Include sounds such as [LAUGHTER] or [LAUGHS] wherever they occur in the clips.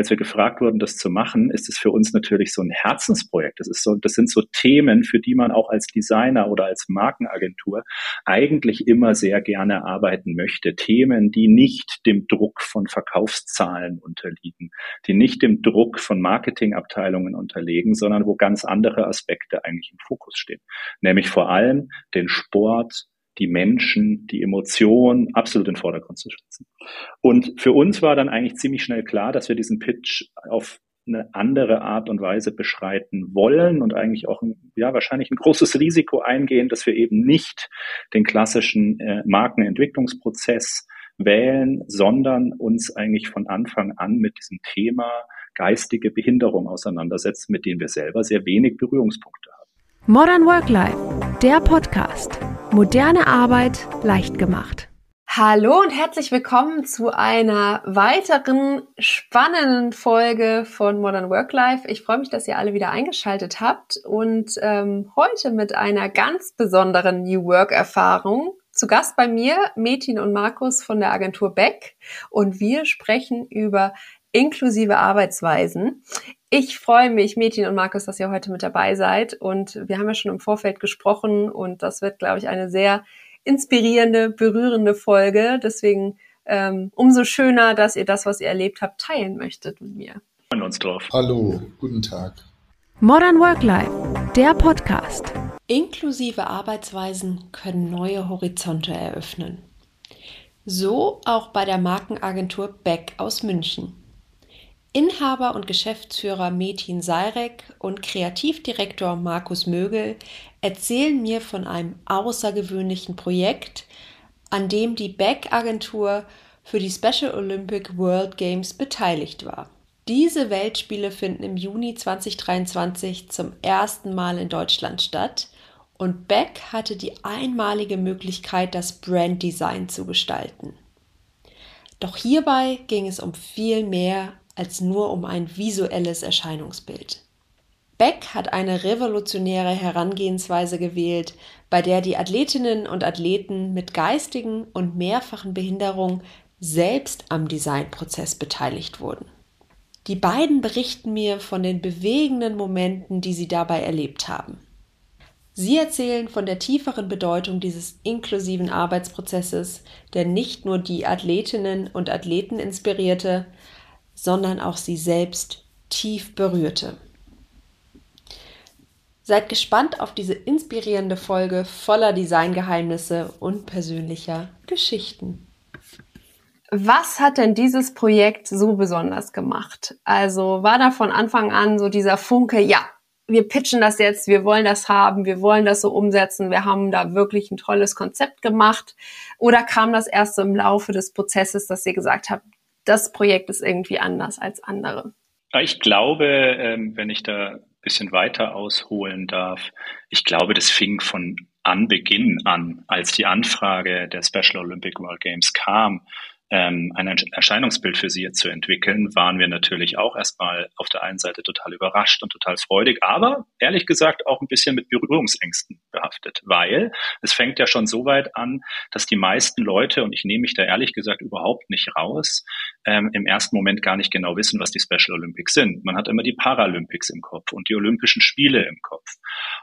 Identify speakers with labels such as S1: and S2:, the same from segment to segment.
S1: als wir gefragt wurden, das zu machen, ist es für uns natürlich so ein Herzensprojekt. Das ist so, das sind so Themen, für die man auch als Designer oder als Markenagentur eigentlich immer sehr gerne arbeiten möchte. Themen, die nicht dem Druck von Verkaufszahlen unterliegen, die nicht dem Druck von Marketingabteilungen unterliegen, sondern wo ganz andere Aspekte eigentlich im Fokus stehen. Nämlich vor allem den Sport, die Menschen, die Emotionen absolut in den Vordergrund zu setzen. Und für uns war dann eigentlich ziemlich schnell klar, dass wir diesen Pitch auf eine andere Art und Weise beschreiten wollen und eigentlich auch ein, ja wahrscheinlich ein großes Risiko eingehen, dass wir eben nicht den klassischen äh, Markenentwicklungsprozess wählen, sondern uns eigentlich von Anfang an mit diesem Thema geistige Behinderung auseinandersetzen, mit dem wir selber sehr wenig Berührungspunkte haben.
S2: Modern Work Life, der Podcast. Moderne Arbeit leicht gemacht.
S3: Hallo und herzlich willkommen zu einer weiteren spannenden Folge von Modern Work Life. Ich freue mich, dass ihr alle wieder eingeschaltet habt und ähm, heute mit einer ganz besonderen New Work Erfahrung. Zu Gast bei mir Metin und Markus von der Agentur Beck und wir sprechen über inklusive Arbeitsweisen. Ich freue mich, Mädchen und Markus, dass ihr heute mit dabei seid. Und wir haben ja schon im Vorfeld gesprochen und das wird, glaube ich, eine sehr inspirierende, berührende Folge. Deswegen ähm, umso schöner, dass ihr das, was ihr erlebt habt, teilen möchtet mit mir.
S1: Freuen uns drauf.
S4: Hallo, guten Tag.
S2: Modern Work Life, der Podcast.
S5: Inklusive Arbeitsweisen können neue Horizonte eröffnen. So auch bei der Markenagentur Beck aus München. Inhaber und Geschäftsführer Metin Seirek und Kreativdirektor Markus Mögel erzählen mir von einem außergewöhnlichen Projekt, an dem die Beck-Agentur für die Special Olympic World Games beteiligt war. Diese Weltspiele finden im Juni 2023 zum ersten Mal in Deutschland statt und Beck hatte die einmalige Möglichkeit, das Branddesign zu gestalten. Doch hierbei ging es um viel mehr als nur um ein visuelles Erscheinungsbild. Beck hat eine revolutionäre Herangehensweise gewählt, bei der die Athletinnen und Athleten mit geistigen und mehrfachen Behinderungen selbst am Designprozess beteiligt wurden. Die beiden berichten mir von den bewegenden Momenten, die sie dabei erlebt haben. Sie erzählen von der tieferen Bedeutung dieses inklusiven Arbeitsprozesses, der nicht nur die Athletinnen und Athleten inspirierte, sondern auch sie selbst tief berührte. Seid gespannt auf diese inspirierende Folge voller Designgeheimnisse und persönlicher Geschichten.
S3: Was hat denn dieses Projekt so besonders gemacht? Also war da von Anfang an so dieser Funke, ja, wir pitchen das jetzt, wir wollen das haben, wir wollen das so umsetzen, wir haben da wirklich ein tolles Konzept gemacht? Oder kam das erst so im Laufe des Prozesses, dass ihr gesagt habt, das Projekt ist irgendwie anders als andere?
S1: Ich glaube, ähm, wenn ich da ein bisschen weiter ausholen darf, ich glaube, das fing von Anbeginn an, als die Anfrage der Special Olympic World Games kam, ähm, ein Erscheinungsbild für sie zu entwickeln, waren wir natürlich auch erstmal auf der einen Seite total überrascht und total freudig, aber ehrlich gesagt auch ein bisschen mit Berührungsängsten behaftet, weil es fängt ja schon so weit an, dass die meisten Leute, und ich nehme mich da ehrlich gesagt überhaupt nicht raus, ähm, im ersten Moment gar nicht genau wissen, was die Special Olympics sind. Man hat immer die Paralympics im Kopf und die Olympischen Spiele im Kopf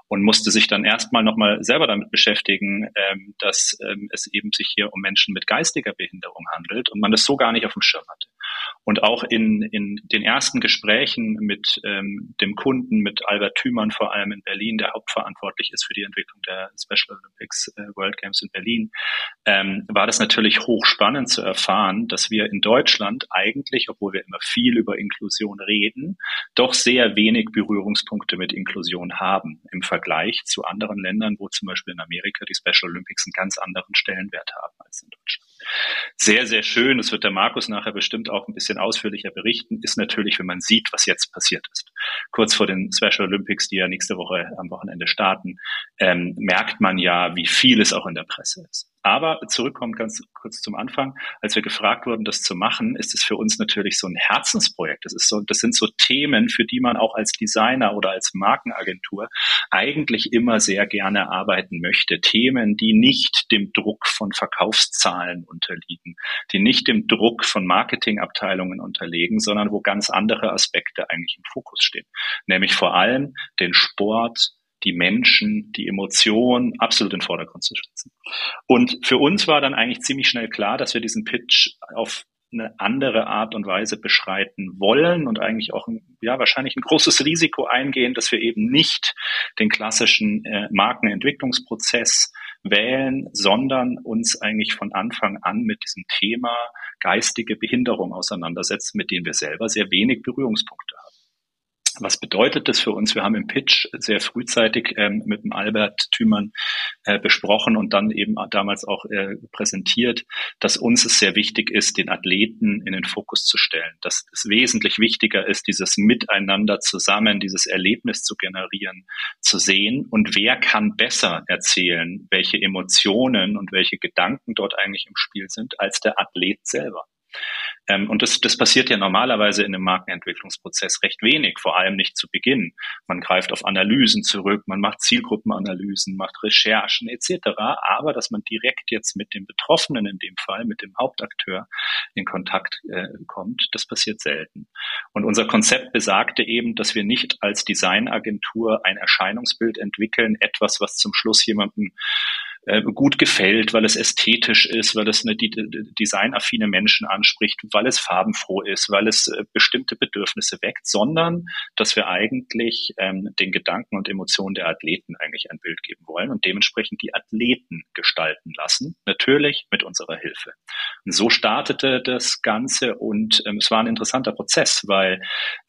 S1: und musste sich dann erstmal nochmal selber damit beschäftigen, ähm, dass ähm, es eben sich hier um Menschen mit geistiger Behinderung handelt und man das so gar nicht auf dem Schirm hatte. Und auch in, in den ersten Gesprächen mit ähm, dem Kunden, mit Albert Thümann vor allem in Berlin, der hauptverantwortlich ist für die Entwicklung der Special Olympics äh, World Games in Berlin, ähm, war das natürlich hochspannend zu erfahren, dass wir in Deutschland eigentlich, obwohl wir immer viel über Inklusion reden, doch sehr wenig Berührungspunkte mit Inklusion haben im Vergleich zu anderen Ländern, wo zum Beispiel in Amerika die Special Olympics einen ganz anderen Stellenwert haben als in Deutschland. Sehr, sehr schön, das wird der Markus nachher bestimmt auch ein bisschen ausführlicher berichten, ist natürlich, wenn man sieht, was jetzt passiert ist. Kurz vor den Special Olympics, die ja nächste Woche am Wochenende starten, ähm, merkt man ja, wie viel es auch in der Presse ist. Aber zurückkommen ganz kurz zum Anfang, als wir gefragt wurden, das zu machen, ist es für uns natürlich so ein Herzensprojekt. Das ist so, das sind so Themen, für die man auch als Designer oder als Markenagentur eigentlich immer sehr gerne arbeiten möchte. Themen, die nicht dem Druck von Verkaufszahlen unterliegen, die nicht dem Druck von Marketingabteilungen unterliegen, sondern wo ganz andere Aspekte eigentlich im Fokus stehen. Nämlich vor allem den Sport, die Menschen, die Emotionen absolut in den Vordergrund zu setzen. Und für uns war dann eigentlich ziemlich schnell klar, dass wir diesen Pitch auf eine andere Art und Weise beschreiten wollen und eigentlich auch ja wahrscheinlich ein großes Risiko eingehen, dass wir eben nicht den klassischen äh, Markenentwicklungsprozess wählen, sondern uns eigentlich von Anfang an mit diesem Thema geistige Behinderung auseinandersetzen, mit dem wir selber sehr wenig Berührungspunkte haben. Was bedeutet das für uns? Wir haben im Pitch sehr frühzeitig ähm, mit dem Albert Thümann äh, besprochen und dann eben damals auch äh, präsentiert, dass uns es sehr wichtig ist, den Athleten in den Fokus zu stellen. Dass es wesentlich wichtiger ist, dieses Miteinander zusammen, dieses Erlebnis zu generieren, zu sehen. Und wer kann besser erzählen, welche Emotionen und welche Gedanken dort eigentlich im Spiel sind, als der Athlet selber? Ähm, und das, das passiert ja normalerweise in einem Markenentwicklungsprozess recht wenig, vor allem nicht zu Beginn. Man greift auf Analysen zurück, man macht Zielgruppenanalysen, macht Recherchen etc. Aber dass man direkt jetzt mit dem Betroffenen in dem Fall, mit dem Hauptakteur in Kontakt äh, kommt, das passiert selten. Und unser Konzept besagte eben, dass wir nicht als Designagentur ein Erscheinungsbild entwickeln, etwas, was zum Schluss jemandem äh, gut gefällt, weil es ästhetisch ist, weil es eine designaffine Menschen anspricht, weil es farbenfroh ist, weil es äh, bestimmte Bedürfnisse weckt, sondern dass wir eigentlich ähm, den Gedanken und Emotionen der Athleten eigentlich ein Bild geben wollen und dementsprechend die Athleten gestalten lassen, natürlich mit unserer Hilfe. Und so startete das Ganze und ähm, es war ein interessanter Prozess, weil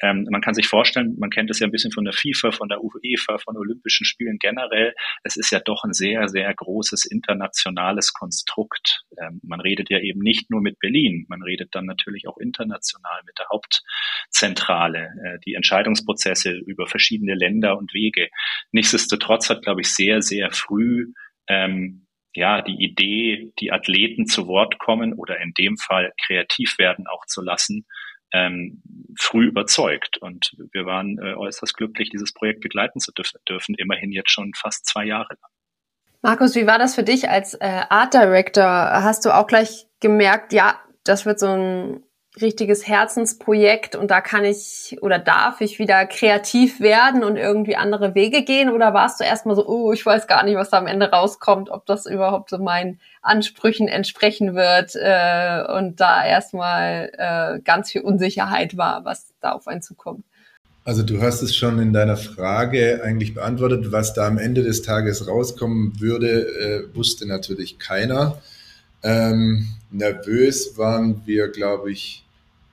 S1: ähm, man kann sich vorstellen, man kennt es ja ein bisschen von der FIFA, von der UEFA, von Olympischen Spielen generell, es ist ja doch ein sehr, sehr großes großes internationales Konstrukt. Ähm, man redet ja eben nicht nur mit Berlin, man redet dann natürlich auch international mit der Hauptzentrale, äh, die Entscheidungsprozesse über verschiedene Länder und Wege. Nichtsdestotrotz hat, glaube ich, sehr, sehr früh ähm, ja, die Idee, die Athleten zu Wort kommen oder in dem Fall kreativ werden auch zu lassen, ähm, früh überzeugt. Und wir waren äh, äußerst glücklich, dieses Projekt begleiten zu dürfen, immerhin jetzt schon fast zwei Jahre lang.
S3: Markus, wie war das für dich als äh, Art Director? Hast du auch gleich gemerkt, ja, das wird so ein richtiges Herzensprojekt und da kann ich oder darf ich wieder kreativ werden und irgendwie andere Wege gehen? Oder warst du erstmal so, oh, ich weiß gar nicht, was da am Ende rauskommt, ob das überhaupt so meinen Ansprüchen entsprechen wird äh, und da erstmal äh, ganz viel Unsicherheit war, was da auf einen zukommt?
S4: Also du hast es schon in deiner Frage eigentlich beantwortet. Was da am Ende des Tages rauskommen würde, äh, wusste natürlich keiner. Ähm, nervös waren wir, glaube ich,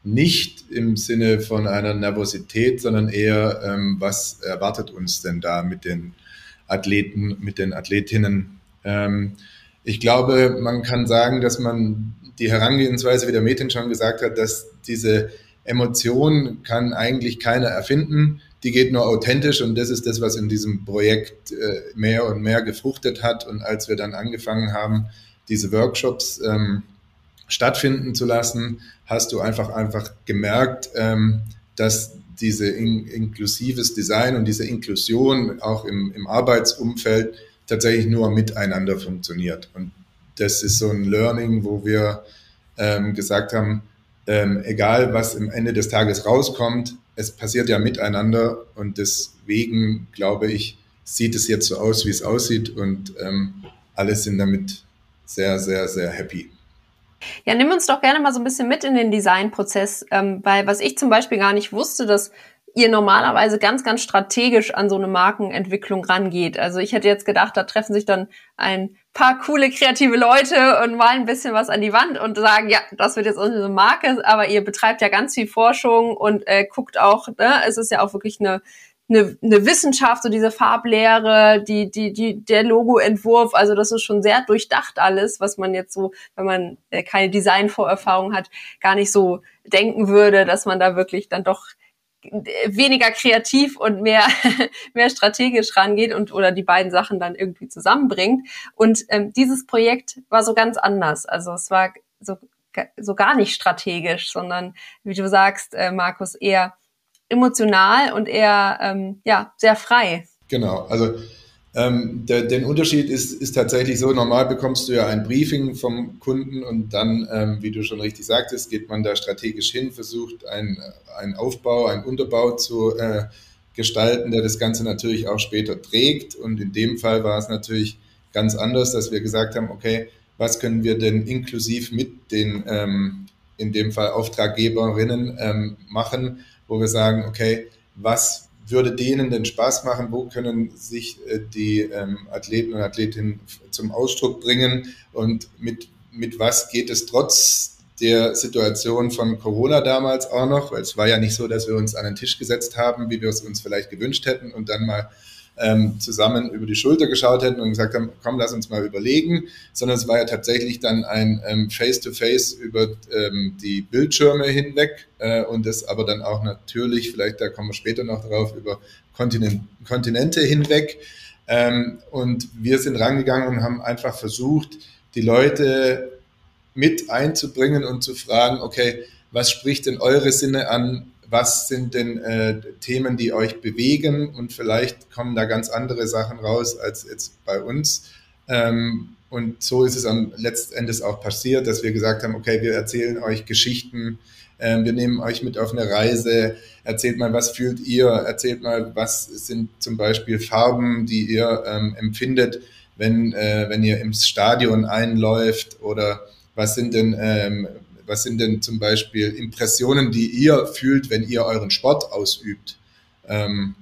S4: nicht im Sinne von einer Nervosität, sondern eher, ähm, was erwartet uns denn da mit den Athleten, mit den Athletinnen? Ähm, ich glaube, man kann sagen, dass man die Herangehensweise, wie der Mädchen schon gesagt hat, dass diese Emotion kann eigentlich keiner erfinden. Die geht nur authentisch und das ist das, was in diesem Projekt äh, mehr und mehr gefruchtet hat. Und als wir dann angefangen haben, diese Workshops ähm, stattfinden zu lassen, hast du einfach einfach gemerkt, ähm, dass diese in, inklusives Design und diese Inklusion auch im, im Arbeitsumfeld tatsächlich nur miteinander funktioniert. Und das ist so ein Learning, wo wir ähm, gesagt haben, ähm, egal was im Ende des Tages rauskommt, es passiert ja miteinander und deswegen glaube ich, sieht es jetzt so aus, wie es aussieht und ähm, alle sind damit sehr, sehr, sehr happy.
S3: Ja, nimm uns doch gerne mal so ein bisschen mit in den Designprozess, ähm, weil was ich zum Beispiel gar nicht wusste, dass ihr normalerweise ganz, ganz strategisch an so eine Markenentwicklung rangeht. Also ich hätte jetzt gedacht, da treffen sich dann ein paar coole kreative Leute und malen ein bisschen was an die Wand und sagen, ja, das wird jetzt unsere Marke, aber ihr betreibt ja ganz viel Forschung und äh, guckt auch, ne, es ist ja auch wirklich eine eine, eine Wissenschaft, so diese Farblehre, die, die, die, der Logoentwurf, also das ist schon sehr durchdacht alles, was man jetzt so, wenn man äh, keine Designvorerfahrung hat, gar nicht so denken würde, dass man da wirklich dann doch weniger kreativ und mehr, [LAUGHS] mehr strategisch rangeht und oder die beiden Sachen dann irgendwie zusammenbringt. Und ähm, dieses Projekt war so ganz anders. Also es war so, so gar nicht strategisch, sondern wie du sagst, äh, Markus, eher emotional und eher ähm, ja, sehr frei.
S4: Genau, also ähm, der, den Unterschied ist, ist tatsächlich so, normal bekommst du ja ein Briefing vom Kunden und dann, ähm, wie du schon richtig sagtest, geht man da strategisch hin, versucht einen, einen Aufbau, einen Unterbau zu äh, gestalten, der das Ganze natürlich auch später trägt. Und in dem Fall war es natürlich ganz anders, dass wir gesagt haben, okay, was können wir denn inklusiv mit den, ähm, in dem Fall Auftraggeberinnen ähm, machen, wo wir sagen, okay, was würde denen denn Spaß machen? Wo können sich äh, die ähm, Athleten und Athletinnen zum Ausdruck bringen? Und mit, mit was geht es trotz der Situation von Corona damals auch noch? Weil es war ja nicht so, dass wir uns an den Tisch gesetzt haben, wie wir es uns vielleicht gewünscht hätten und dann mal ähm, zusammen über die Schulter geschaut hätten und gesagt haben, komm, lass uns mal überlegen, sondern es war ja tatsächlich dann ein ähm, Face-to-Face über ähm, die Bildschirme hinweg äh, und das aber dann auch natürlich, vielleicht da kommen wir später noch drauf, über Kontinent, Kontinente hinweg. Ähm, und wir sind rangegangen und haben einfach versucht, die Leute mit einzubringen und zu fragen, okay, was spricht denn eure Sinne an? Was sind denn äh, Themen, die euch bewegen? Und vielleicht kommen da ganz andere Sachen raus als jetzt bei uns. Ähm, und so ist es am letzten Endes auch passiert, dass wir gesagt haben, okay, wir erzählen euch Geschichten, äh, wir nehmen euch mit auf eine Reise, erzählt mal, was fühlt ihr, erzählt mal, was sind zum Beispiel Farben, die ihr ähm, empfindet, wenn, äh, wenn ihr ins Stadion einläuft? Oder was sind denn ähm, was sind denn zum Beispiel Impressionen, die ihr fühlt, wenn ihr euren Sport ausübt? Ähm,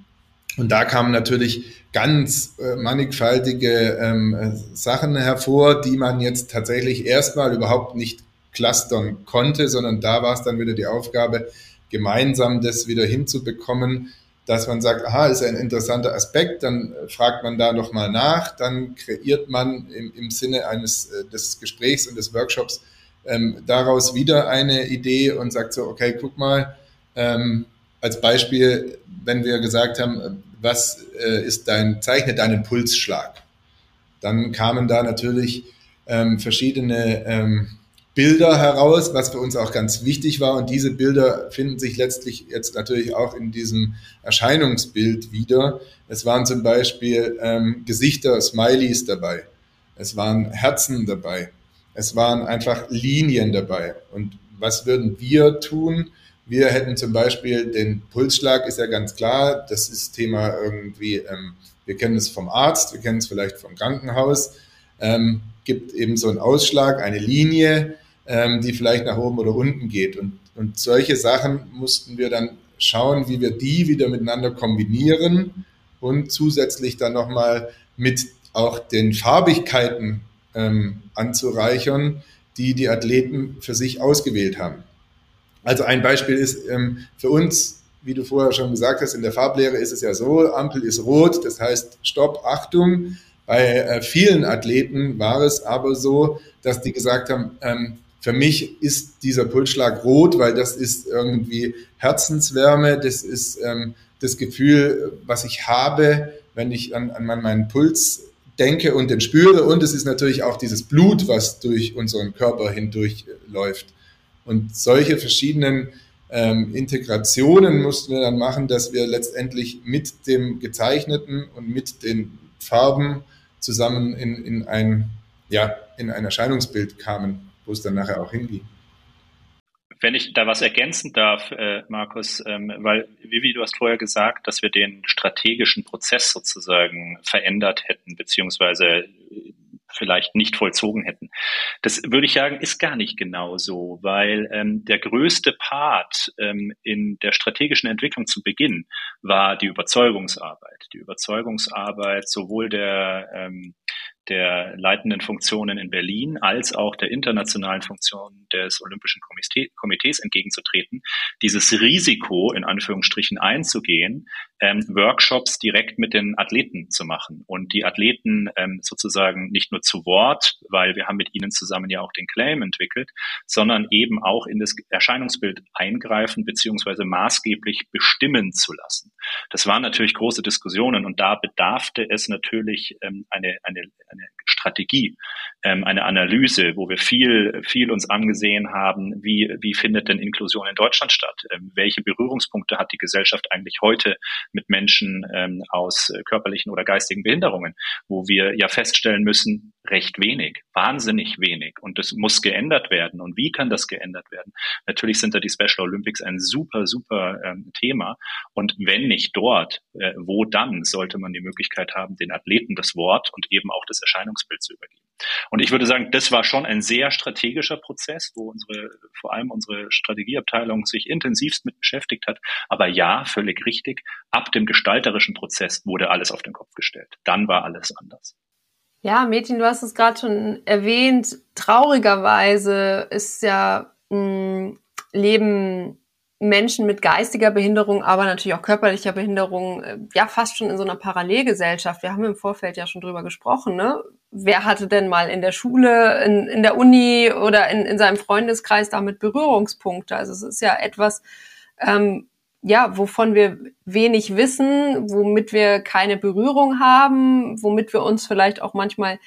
S4: und da kamen natürlich ganz äh, mannigfaltige ähm, Sachen hervor, die man jetzt tatsächlich erstmal überhaupt nicht clustern konnte, sondern da war es dann wieder die Aufgabe, gemeinsam das wieder hinzubekommen, dass man sagt, aha, ist ein interessanter Aspekt, dann fragt man da nochmal nach, dann kreiert man im, im Sinne eines äh, des Gesprächs und des Workshops ähm, daraus wieder eine Idee und sagt so, okay, guck mal, ähm, als Beispiel, wenn wir gesagt haben, was äh, ist dein, zeichne deinen Pulsschlag, dann kamen da natürlich ähm, verschiedene ähm, Bilder heraus, was für uns auch ganz wichtig war. Und diese Bilder finden sich letztlich jetzt natürlich auch in diesem Erscheinungsbild wieder. Es waren zum Beispiel ähm, Gesichter, Smileys dabei. Es waren Herzen dabei. Es waren einfach Linien dabei. Und was würden wir tun? Wir hätten zum Beispiel den Pulsschlag, ist ja ganz klar, das ist Thema irgendwie, ähm, wir kennen es vom Arzt, wir kennen es vielleicht vom Krankenhaus, ähm, gibt eben so einen Ausschlag, eine Linie, ähm, die vielleicht nach oben oder unten geht. Und, und solche Sachen mussten wir dann schauen, wie wir die wieder miteinander kombinieren und zusätzlich dann nochmal mit auch den Farbigkeiten ähm, anzureichern, die die Athleten für sich ausgewählt haben. Also ein Beispiel ist ähm, für uns, wie du vorher schon gesagt hast, in der Farblehre ist es ja so, Ampel ist rot, das heißt Stopp, Achtung. Bei äh, vielen Athleten war es aber so, dass die gesagt haben, ähm, für mich ist dieser Pulsschlag rot, weil das ist irgendwie Herzenswärme, das ist ähm, das Gefühl, was ich habe, wenn ich an, an meinen Puls denke und den spüre. Und es ist natürlich auch dieses Blut, was durch unseren Körper hindurch läuft. Und solche verschiedenen ähm, Integrationen mussten wir dann machen, dass wir letztendlich mit dem Gezeichneten und mit den Farben zusammen in, in, ein, ja, in ein Erscheinungsbild kamen, wo es dann nachher auch hinging.
S1: Wenn ich da was ergänzen darf, äh, Markus, ähm, weil Vivi, du hast vorher gesagt, dass wir den strategischen Prozess sozusagen verändert hätten, beziehungsweise vielleicht nicht vollzogen hätten. Das würde ich sagen, ist gar nicht genau so, weil ähm, der größte Part ähm, in der strategischen Entwicklung zu Beginn war die Überzeugungsarbeit. Die Überzeugungsarbeit sowohl der, ähm, der leitenden Funktionen in Berlin als auch der internationalen Funktion des Olympischen Komitees entgegenzutreten, dieses Risiko in Anführungsstrichen einzugehen, ähm, Workshops direkt mit den Athleten zu machen und die Athleten ähm, sozusagen nicht nur zu Wort, weil wir haben mit ihnen zusammen ja auch den Claim entwickelt, sondern eben auch in das Erscheinungsbild eingreifen beziehungsweise maßgeblich bestimmen zu lassen. Das waren natürlich große Diskussionen und da bedarfte es natürlich ähm, eine, eine, eine Strategie, ähm, eine Analyse, wo wir viel, viel uns angesehen haben, wie, wie findet denn Inklusion in Deutschland statt? Ähm, welche Berührungspunkte hat die Gesellschaft eigentlich heute mit Menschen ähm, aus körperlichen oder geistigen Behinderungen, wo wir ja feststellen müssen, recht wenig, wahnsinnig wenig. Und das muss geändert werden. Und wie kann das geändert werden? Natürlich sind da die Special Olympics ein super, super ähm, Thema. Und wenn nicht dort, äh, wo dann sollte man die Möglichkeit haben, den Athleten das Wort und eben auch das Erscheinungsbild zu übergeben. Und ich würde sagen, das war schon ein sehr strategischer Prozess, wo unsere, vor allem unsere Strategieabteilung sich intensivst mit beschäftigt hat. Aber ja, völlig richtig. Ab dem gestalterischen Prozess wurde alles auf den Kopf gestellt. Dann war alles anders.
S3: Ja, Mädchen, du hast es gerade schon erwähnt. Traurigerweise ist ja mh, hm, Leben Menschen mit geistiger Behinderung, aber natürlich auch körperlicher Behinderung, äh, ja fast schon in so einer Parallelgesellschaft. Wir haben im Vorfeld ja schon drüber gesprochen, ne? Wer hatte denn mal in der Schule, in, in der Uni oder in, in seinem Freundeskreis damit Berührungspunkte? Also es ist ja etwas, ähm, ja, wovon wir wenig wissen, womit wir keine Berührung haben, womit wir uns vielleicht auch manchmal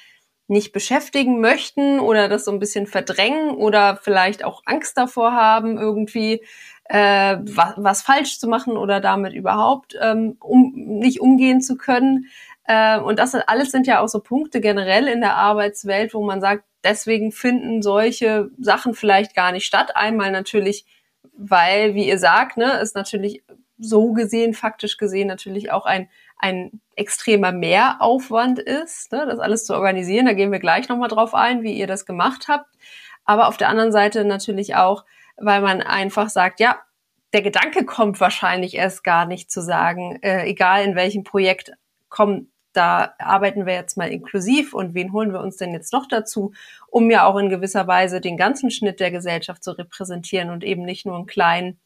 S3: nicht beschäftigen möchten oder das so ein bisschen verdrängen oder vielleicht auch Angst davor haben, irgendwie äh, was, was falsch zu machen oder damit überhaupt ähm, um, nicht umgehen zu können. Äh, und das alles sind ja auch so Punkte generell in der Arbeitswelt, wo man sagt, deswegen finden solche Sachen vielleicht gar nicht statt. Einmal natürlich weil, wie ihr sagt, ne, ist natürlich so gesehen, faktisch gesehen natürlich auch ein, ein extremer Mehraufwand ist, ne, das alles zu organisieren. Da gehen wir gleich nochmal drauf ein, wie ihr das gemacht habt. Aber auf der anderen Seite natürlich auch, weil man einfach sagt, ja, der Gedanke kommt wahrscheinlich erst gar nicht zu sagen, äh, egal in welchem Projekt kommt, da arbeiten wir jetzt mal inklusiv und wen holen wir uns denn jetzt noch dazu, um ja auch in gewisser Weise den ganzen Schnitt der Gesellschaft zu repräsentieren und eben nicht nur einen kleinen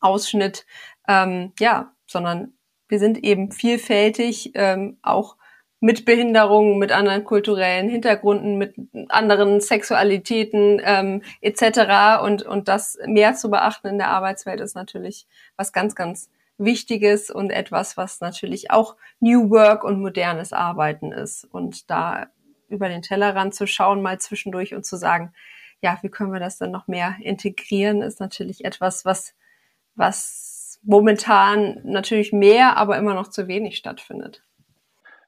S3: Ausschnitt, ähm, ja, sondern wir sind eben vielfältig, ähm, auch mit Behinderungen, mit anderen kulturellen Hintergründen, mit anderen Sexualitäten ähm, etc. Und, und das mehr zu beachten in der Arbeitswelt ist natürlich was ganz, ganz Wichtiges und etwas, was natürlich auch New Work und modernes Arbeiten ist. Und da über den Tellerrand zu schauen, mal zwischendurch und zu sagen, ja, wie können wir das dann noch mehr integrieren, ist natürlich etwas, was, was momentan natürlich mehr, aber immer noch zu wenig stattfindet.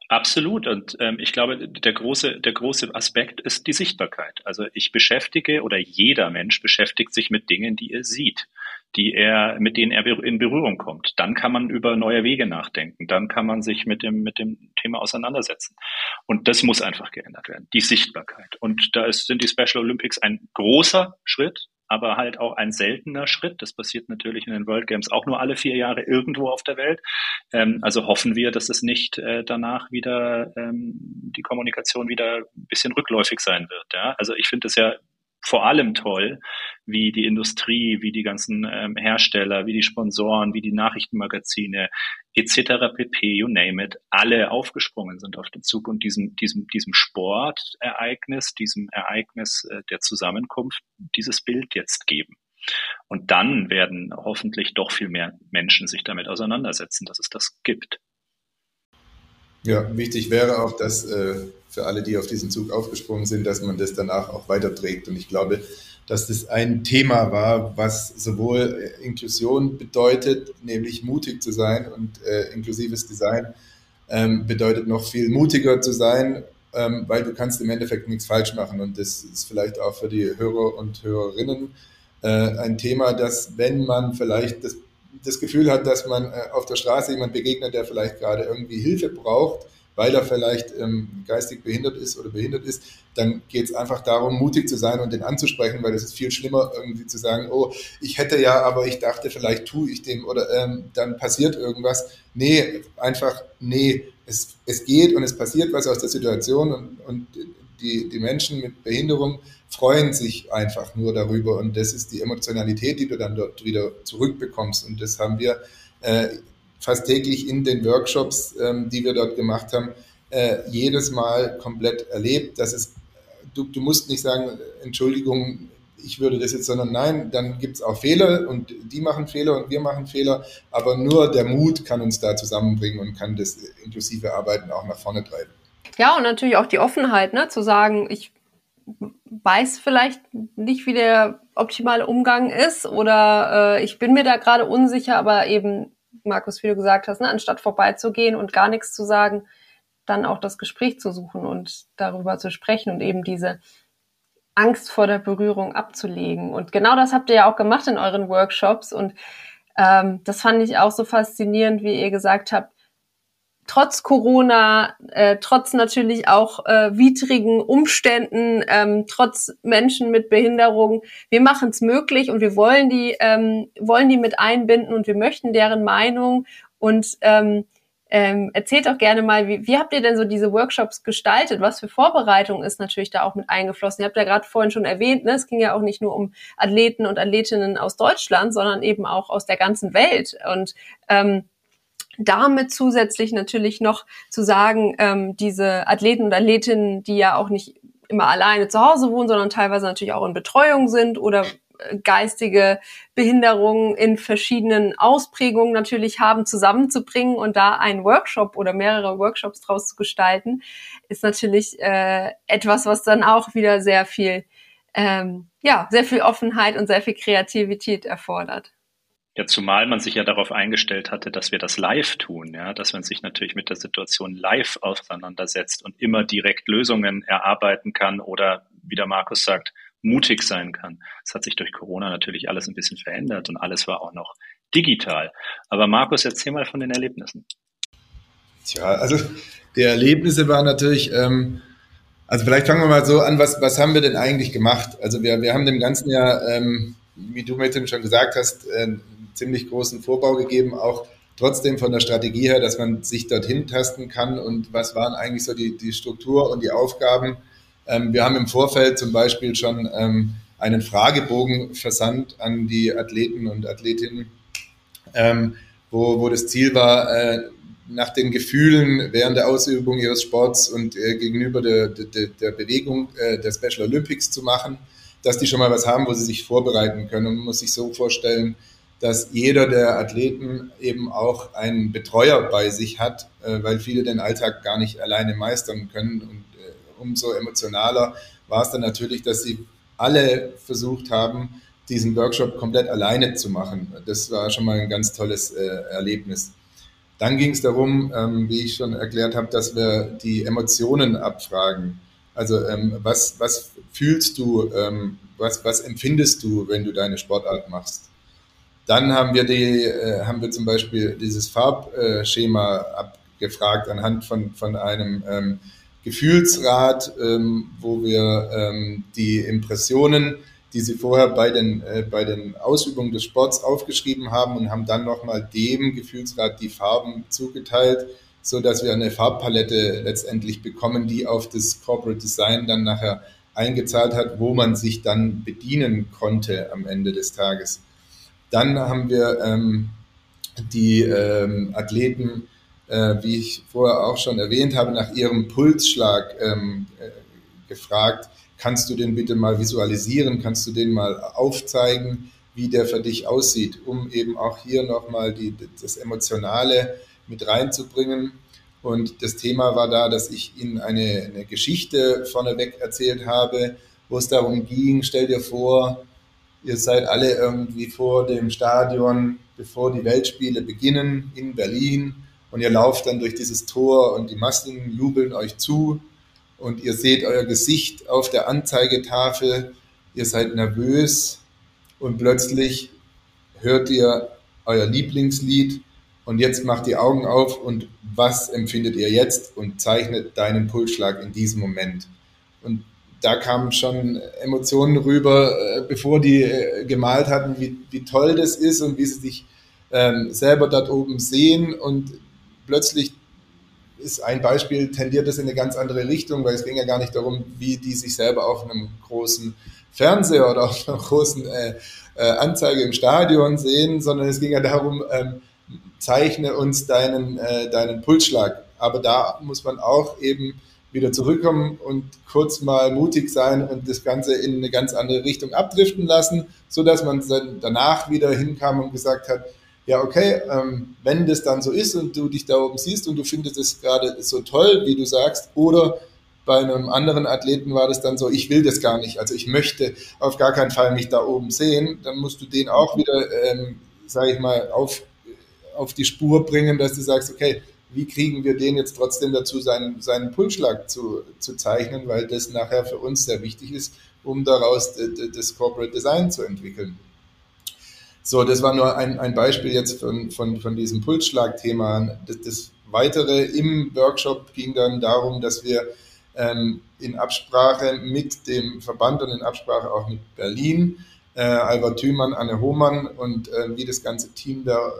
S1: Absolut. Und ähm, ich glaube, der große, der große Aspekt ist die Sichtbarkeit. Also ich beschäftige oder jeder Mensch beschäftigt sich mit Dingen, die er sieht die er, mit denen er in Berührung kommt. Dann kann man über neue Wege nachdenken. Dann kann man sich mit dem, mit dem Thema auseinandersetzen. Und das muss einfach geändert werden. Die Sichtbarkeit. Und da ist, sind die Special Olympics ein großer Schritt, aber halt auch ein seltener Schritt. Das passiert natürlich in den World Games auch nur alle vier Jahre irgendwo auf der Welt. Ähm, also hoffen wir, dass es nicht äh, danach wieder ähm, die Kommunikation wieder ein bisschen rückläufig sein wird. Ja? Also ich finde es ja vor allem toll, wie die Industrie, wie die ganzen ähm, Hersteller, wie die Sponsoren, wie die Nachrichtenmagazine etc. pp, you name it, alle aufgesprungen sind auf den Zug und diesem, diesem, diesem Sportereignis, diesem Ereignis äh, der Zusammenkunft dieses Bild jetzt geben. Und dann werden hoffentlich doch viel mehr Menschen sich damit auseinandersetzen, dass es das gibt.
S4: Ja, wichtig wäre auch, dass äh, für alle, die auf diesen Zug aufgesprungen sind, dass man das danach auch weiterträgt. Und ich glaube, dass das ein Thema war, was sowohl Inklusion bedeutet, nämlich mutig zu sein und äh, inklusives Design ähm, bedeutet noch viel mutiger zu sein, ähm, weil du kannst im Endeffekt nichts falsch machen. Und das ist vielleicht auch für die Hörer und Hörerinnen äh, ein Thema, dass wenn man vielleicht das das Gefühl hat, dass man äh, auf der Straße jemand begegnet, der vielleicht gerade irgendwie Hilfe braucht, weil er vielleicht ähm, geistig behindert ist oder behindert ist, dann geht es einfach darum, mutig zu sein und den anzusprechen, weil es ist viel schlimmer, irgendwie zu sagen, oh, ich hätte ja, aber ich dachte, vielleicht tue ich dem oder ähm, dann passiert irgendwas. Nee, einfach, nee, es, es geht und es passiert was aus der Situation und, und die, die Menschen mit Behinderung freuen sich einfach nur darüber und das ist die Emotionalität, die du dann dort wieder zurückbekommst und das haben wir äh, fast täglich in den Workshops, ähm, die wir dort gemacht haben, äh, jedes Mal komplett erlebt, dass es, du, du musst nicht sagen, Entschuldigung, ich würde das jetzt, sondern nein, dann gibt es auch Fehler und die machen Fehler und wir machen Fehler, aber nur der Mut kann uns da zusammenbringen und kann das inklusive Arbeiten auch nach vorne treiben.
S3: Ja, und natürlich auch die Offenheit, ne, zu sagen, ich weiß vielleicht nicht, wie der optimale Umgang ist oder äh, ich bin mir da gerade unsicher, aber eben, Markus, wie du gesagt hast, ne, anstatt vorbeizugehen und gar nichts zu sagen, dann auch das Gespräch zu suchen und darüber zu sprechen und eben diese Angst vor der Berührung abzulegen. Und genau das habt ihr ja auch gemacht in euren Workshops. Und ähm, das fand ich auch so faszinierend, wie ihr gesagt habt, trotz Corona, äh, trotz natürlich auch äh, widrigen Umständen, ähm, trotz Menschen mit Behinderung, wir machen es möglich und wir wollen die, ähm, wollen die mit einbinden und wir möchten deren Meinung und ähm, ähm, erzählt auch gerne mal, wie, wie habt ihr denn so diese Workshops gestaltet? Was für Vorbereitung ist natürlich da auch mit eingeflossen? Ihr habt ja gerade vorhin schon erwähnt, ne? es ging ja auch nicht nur um Athleten und Athletinnen aus Deutschland, sondern eben auch aus der ganzen Welt. Und ähm, damit zusätzlich natürlich noch zu sagen, ähm, diese Athleten und Athletinnen, die ja auch nicht immer alleine zu Hause wohnen, sondern teilweise natürlich auch in Betreuung sind oder geistige Behinderungen in verschiedenen Ausprägungen natürlich haben, zusammenzubringen und da einen Workshop oder mehrere Workshops draus zu gestalten, ist natürlich äh, etwas, was dann auch wieder sehr viel, ähm, ja, sehr viel Offenheit und sehr viel Kreativität erfordert.
S1: Ja, zumal man sich ja darauf eingestellt hatte, dass wir das live tun, ja, dass man sich natürlich mit der Situation live auseinandersetzt und immer direkt Lösungen erarbeiten kann oder, wie der Markus sagt, mutig sein kann. Es hat sich durch Corona natürlich alles ein bisschen verändert und alles war auch noch digital. Aber Markus, erzähl mal von den Erlebnissen.
S4: Tja, also die Erlebnisse waren natürlich, ähm, also vielleicht fangen wir mal so an, was, was haben wir denn eigentlich gemacht? Also wir, wir haben dem Ganzen ja, ähm, wie du dem schon gesagt hast, äh, ziemlich großen Vorbau gegeben, auch trotzdem von der Strategie her, dass man sich dorthin tasten kann und was waren eigentlich so die, die Struktur und die Aufgaben, ähm, wir haben im Vorfeld zum Beispiel schon ähm, einen Fragebogen versandt an die Athleten und Athletinnen, ähm, wo, wo das Ziel war, äh, nach den Gefühlen während der Ausübung ihres Sports und äh, gegenüber der, der, der Bewegung äh, der Special Olympics zu machen, dass die schon mal was haben, wo sie sich vorbereiten können. Und man muss sich so vorstellen, dass jeder der Athleten eben auch einen Betreuer bei sich hat, äh, weil viele den Alltag gar nicht alleine meistern können und umso emotionaler war es dann natürlich, dass sie alle versucht haben, diesen Workshop komplett alleine zu machen. Das war schon mal ein ganz tolles äh, Erlebnis. Dann ging es darum, ähm, wie ich schon erklärt habe, dass wir die Emotionen abfragen. Also ähm, was, was fühlst du, ähm, was, was empfindest du, wenn du deine Sportart machst? Dann haben wir, die, äh, haben wir zum Beispiel dieses Farbschema abgefragt anhand von, von einem ähm, Gefühlsrat, ähm, wo wir ähm, die Impressionen, die sie vorher bei den, äh, bei den Ausübungen des Sports aufgeschrieben haben und haben dann nochmal dem Gefühlsrat die Farben zugeteilt, so dass wir eine Farbpalette letztendlich bekommen, die auf das Corporate Design dann nachher eingezahlt hat, wo man sich dann bedienen konnte am Ende des Tages. Dann haben wir ähm, die ähm, Athleten äh, wie ich vorher auch schon erwähnt habe, nach ihrem Pulsschlag ähm, äh, gefragt. Kannst du den bitte mal visualisieren? Kannst du den mal aufzeigen, wie der für dich aussieht, um eben auch hier nochmal die, das Emotionale mit reinzubringen. Und das Thema war da, dass ich Ihnen eine, eine Geschichte vorneweg erzählt habe, wo es darum ging, stell dir vor, ihr seid alle irgendwie vor dem Stadion, bevor die Weltspiele beginnen in Berlin. Und ihr lauft dann durch dieses Tor und die Massen jubeln euch zu. Und ihr seht euer Gesicht auf der Anzeigetafel, ihr seid nervös. Und plötzlich hört ihr euer Lieblingslied. Und jetzt macht die Augen auf. Und was empfindet ihr jetzt? Und zeichnet deinen Pulsschlag in diesem Moment. Und da kamen schon Emotionen rüber, äh, bevor die äh, gemalt hatten, wie, wie toll das ist und wie sie sich ähm, selber dort oben sehen. Und plötzlich ist ein Beispiel, tendiert das in eine ganz andere Richtung, weil es ging ja gar nicht darum, wie die sich selber auf einem großen Fernseher oder auf einer großen äh, äh, Anzeige im Stadion sehen, sondern es ging ja darum, ähm, zeichne uns deinen, äh, deinen Pulsschlag. Aber da muss man auch eben wieder zurückkommen und kurz mal mutig sein und das Ganze in eine ganz andere Richtung abdriften lassen, so dass man dann danach wieder hinkam und gesagt hat, ja, okay, ähm, wenn das dann so ist und du dich da oben siehst und du findest es gerade so toll, wie du sagst, oder bei einem anderen Athleten war das dann so, ich will das gar nicht, also ich möchte auf gar keinen Fall mich da oben sehen, dann musst du den auch wieder, ähm, sage ich mal, auf, auf die Spur bringen, dass du sagst, okay, wie kriegen wir den jetzt trotzdem dazu, seinen, seinen Pulsschlag zu, zu zeichnen, weil das nachher für uns sehr wichtig ist, um daraus das Corporate Design zu entwickeln. So, das war nur ein, ein Beispiel jetzt von, von, von diesem Pulsschlag-Thema. Das, das weitere im Workshop ging dann darum, dass wir ähm, in Absprache mit dem Verband und in Absprache auch mit Berlin, äh, Albert Thümann, Anne Hohmann und äh, wie das ganze Team da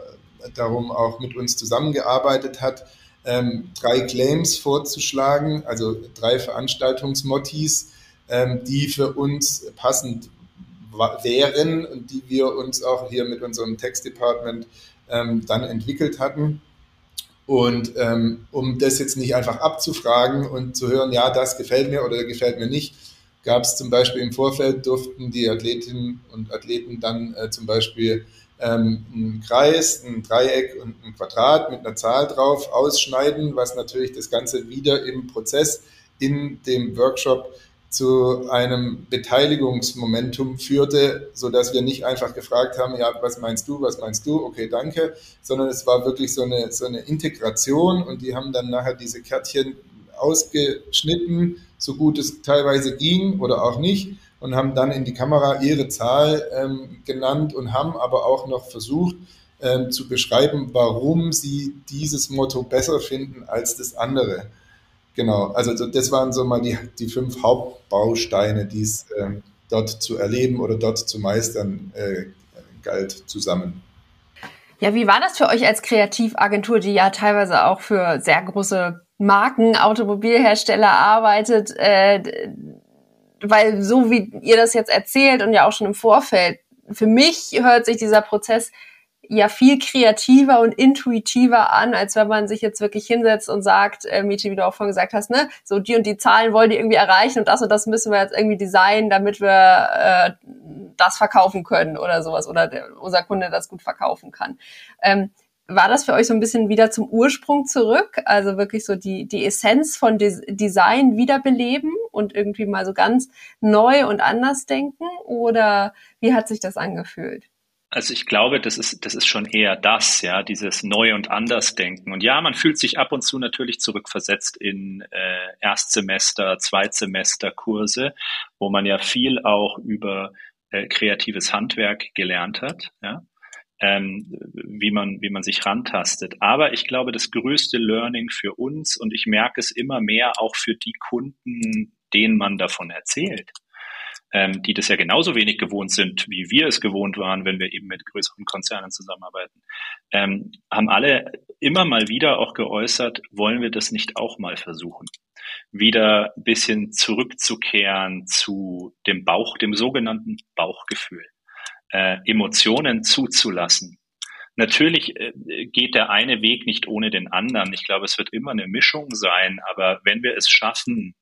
S4: darum auch mit uns zusammengearbeitet hat, ähm, drei Claims vorzuschlagen, also drei Veranstaltungsmottis, ähm, die für uns passend wären und die wir uns auch hier mit unserem Text-Department ähm, dann entwickelt hatten. Und ähm, um das jetzt nicht einfach abzufragen und zu hören, ja, das gefällt mir oder gefällt mir nicht, gab es zum Beispiel im Vorfeld, durften die Athletinnen und Athleten dann äh, zum Beispiel ähm, einen Kreis, ein Dreieck und ein Quadrat mit einer Zahl drauf ausschneiden, was natürlich das Ganze wieder im Prozess in dem Workshop zu einem Beteiligungsmomentum führte, so dass wir nicht einfach gefragt haben, ja, was meinst du, was meinst du, okay, danke, sondern es war wirklich so eine, so eine Integration und die haben dann nachher diese Kärtchen ausgeschnitten, so gut es teilweise ging oder auch nicht und haben dann in die Kamera ihre Zahl ähm, genannt und haben aber auch noch versucht ähm, zu beschreiben, warum sie dieses Motto besser finden als das andere. Genau, also das waren so mal die, die fünf Hauptbausteine, die es ähm, dort zu erleben oder dort zu meistern äh, galt zusammen.
S3: Ja, wie war das für euch als Kreativagentur, die ja teilweise auch für sehr große Marken, Automobilhersteller arbeitet? Äh, weil so wie ihr das jetzt erzählt und ja auch schon im Vorfeld, für mich hört sich dieser Prozess ja viel kreativer und intuitiver an, als wenn man sich jetzt wirklich hinsetzt und sagt, äh, Michi, wie du auch vorhin gesagt hast, ne, so die und die Zahlen wollen die irgendwie erreichen und das und das müssen wir jetzt irgendwie designen, damit wir äh, das verkaufen können oder sowas oder der, unser Kunde das gut verkaufen kann. Ähm, war das für euch so ein bisschen wieder zum Ursprung zurück? Also wirklich so die, die Essenz von Des Design wiederbeleben und irgendwie mal so ganz neu und anders denken? Oder wie hat sich das angefühlt?
S1: Also ich glaube, das ist, das ist schon eher das, ja, dieses Neu- und Andersdenken. Und ja, man fühlt sich ab und zu natürlich zurückversetzt in äh, Erstsemester, Zweitsemester-Kurse, wo man ja viel auch über äh, kreatives Handwerk gelernt hat, ja, ähm, wie man wie man sich rantastet. Aber ich glaube, das größte Learning für uns und ich merke es immer mehr auch für die Kunden, denen man davon erzählt, ähm, die das ja genauso wenig gewohnt sind, wie wir es gewohnt waren, wenn wir eben mit größeren Konzernen zusammenarbeiten, ähm, haben alle immer mal wieder auch geäußert, wollen wir das nicht auch mal versuchen? Wieder ein bisschen zurückzukehren zu dem Bauch, dem sogenannten Bauchgefühl, äh, Emotionen zuzulassen. Natürlich äh, geht der eine Weg nicht ohne den anderen. Ich glaube, es wird immer eine Mischung sein, aber wenn wir es schaffen,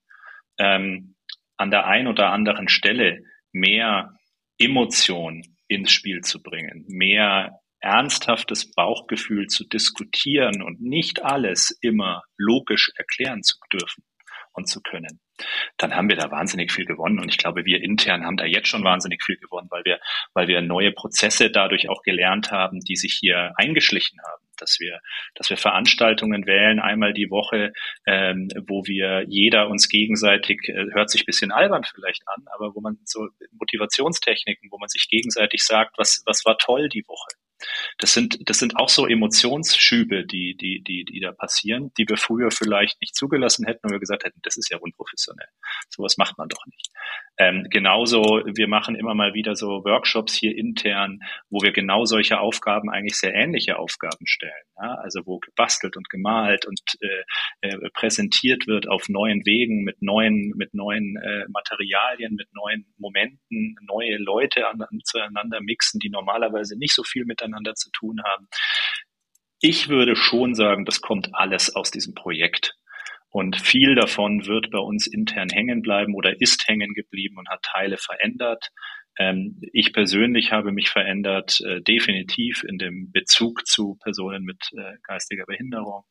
S1: ähm, an der einen oder anderen Stelle mehr Emotion ins Spiel zu bringen, mehr ernsthaftes Bauchgefühl zu diskutieren und nicht alles immer logisch erklären zu dürfen und zu können, dann haben wir da wahnsinnig viel gewonnen. Und ich glaube, wir intern haben da jetzt schon wahnsinnig viel gewonnen, weil wir, weil wir neue Prozesse dadurch auch gelernt haben, die sich hier eingeschlichen haben dass wir, dass wir Veranstaltungen wählen, einmal die Woche, ähm, wo wir jeder uns gegenseitig, äh, hört sich bisschen albern vielleicht an, aber wo man so Motivationstechniken, wo man sich gegenseitig sagt, was, was war toll die Woche. Das sind, das sind auch so Emotionsschübe, die, die, die, die da passieren, die wir früher vielleicht nicht zugelassen hätten und wir gesagt hätten, das ist ja unprofessionell. Sowas macht man doch nicht. Ähm, genauso, wir machen immer mal wieder so Workshops hier intern, wo wir genau solche Aufgaben, eigentlich sehr ähnliche Aufgaben stellen. Ja? Also wo gebastelt und gemalt und äh, äh, präsentiert wird auf neuen Wegen mit neuen, mit neuen äh, Materialien, mit neuen Momenten, neue Leute an, zueinander mixen, die normalerweise nicht so viel miteinander zu tun haben. Ich würde schon sagen, das kommt alles aus diesem Projekt. Und viel davon wird bei uns intern hängen bleiben oder ist hängen geblieben und hat Teile verändert. Ähm, ich persönlich habe mich verändert, äh, definitiv in dem Bezug zu Personen mit äh, geistiger Behinderung.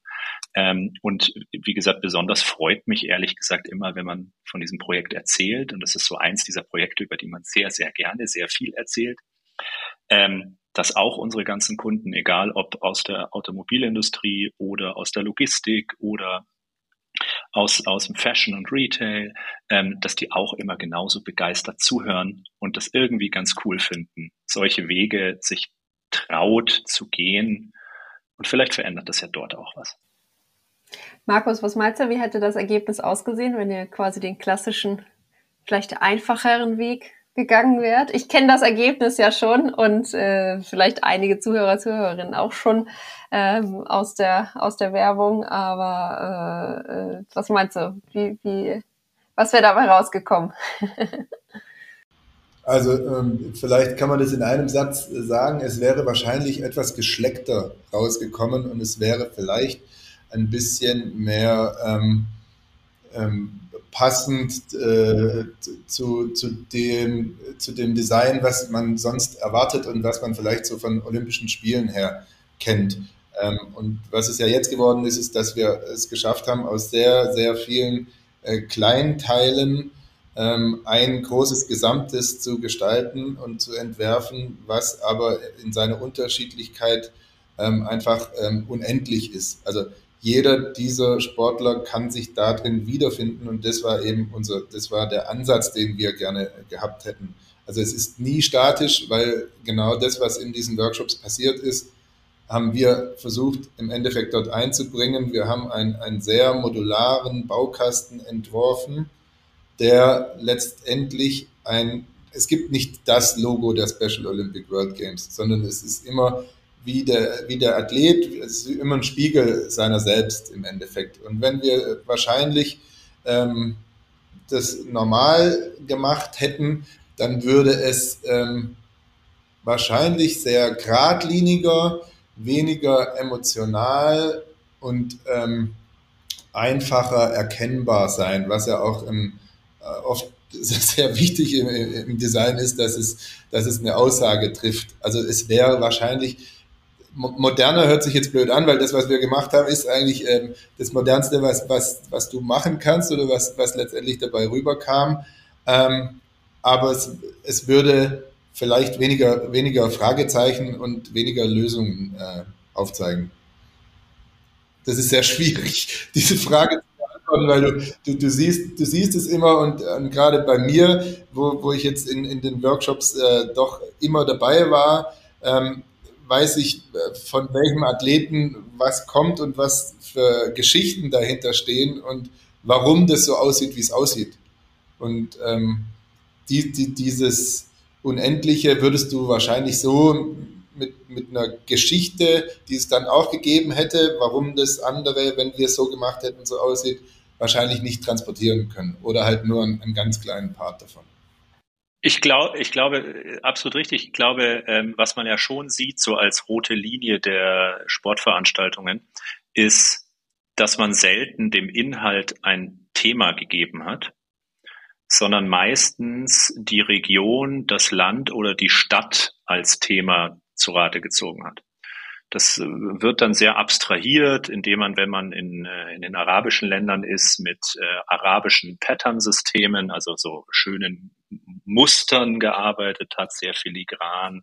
S1: Ähm, und wie gesagt, besonders freut mich ehrlich gesagt immer, wenn man von diesem Projekt erzählt. Und das ist so eins dieser Projekte, über die man sehr, sehr gerne, sehr viel erzählt. Ähm, dass auch unsere ganzen Kunden, egal ob aus der Automobilindustrie oder aus der Logistik oder aus, aus dem Fashion und Retail, ähm, dass die auch immer genauso begeistert zuhören und das irgendwie ganz cool finden, solche Wege sich traut zu gehen. Und vielleicht verändert das ja dort auch was.
S3: Markus, was meinst du, wie hätte das Ergebnis ausgesehen, wenn ihr quasi den klassischen, vielleicht einfacheren Weg gegangen wärt? Ich kenne das Ergebnis ja schon und äh, vielleicht einige Zuhörer, Zuhörerinnen auch schon ähm, aus der aus der Werbung. Aber äh, äh, was meinst du? Wie, wie was wäre dabei rausgekommen? [LAUGHS]
S4: also ähm, vielleicht kann man das in einem Satz sagen. Es wäre wahrscheinlich etwas geschleckter rausgekommen und es wäre vielleicht ein bisschen mehr ähm, ähm, passend äh, zu, zu, dem, zu dem Design, was man sonst erwartet und was man vielleicht so von Olympischen Spielen her kennt. Ähm, und was es ja jetzt geworden ist, ist, dass wir es geschafft haben, aus sehr, sehr vielen äh, kleinen ähm, ein großes Gesamtes zu gestalten und zu entwerfen, was aber in seiner Unterschiedlichkeit ähm, einfach ähm, unendlich ist. Also jeder dieser Sportler kann sich darin wiederfinden und das war eben unser, das war der Ansatz, den wir gerne gehabt hätten. Also es ist nie statisch, weil genau das, was in diesen Workshops passiert ist, haben wir versucht, im Endeffekt dort einzubringen. Wir haben einen, einen sehr modularen Baukasten entworfen, der letztendlich ein, es gibt nicht das Logo der Special Olympic World Games, sondern es ist immer wie der, wie der Athlet, es ist immer ein Spiegel seiner selbst im Endeffekt. Und wenn wir wahrscheinlich ähm, das normal gemacht hätten, dann würde es ähm, wahrscheinlich sehr geradliniger, weniger emotional und ähm, einfacher erkennbar sein, was ja auch im, äh, oft [LAUGHS] sehr wichtig im, im, Design ist, dass es, dass es eine Aussage trifft. Also es wäre wahrscheinlich moderner hört sich jetzt blöd an, weil das, was wir gemacht haben, ist eigentlich ähm, das Modernste, was, was, was du machen kannst oder was, was letztendlich dabei rüberkam. Ähm, aber es, es würde vielleicht weniger, weniger Fragezeichen und weniger Lösungen äh, aufzeigen. Das ist sehr schwierig, [LAUGHS] diese Frage zu beantworten, weil du, du, du, siehst, du siehst es immer und, und gerade bei mir, wo, wo ich jetzt in, in den Workshops äh, doch immer dabei war, ähm, weiß ich äh, von welchem Athleten was kommt und was für Geschichten dahinter stehen und warum das so aussieht, wie es aussieht. Und ähm, die, die, dieses Unendliche würdest du wahrscheinlich so mit, mit einer Geschichte, die es dann auch gegeben hätte, warum das andere, wenn wir es so gemacht hätten, so aussieht, wahrscheinlich nicht transportieren können oder halt nur einen, einen ganz kleinen Part davon.
S1: Ich glaube, ich glaube, absolut richtig. Ich glaube, ähm, was man ja schon sieht, so als rote Linie der Sportveranstaltungen, ist, dass man selten dem Inhalt ein Thema gegeben hat, sondern meistens die Region, das Land oder die Stadt als Thema zu Rate gezogen hat. Das äh, wird dann sehr abstrahiert, indem man, wenn man in, äh, in den arabischen Ländern ist, mit äh, arabischen Pattern-Systemen, also so schönen Mustern gearbeitet hat, sehr filigran.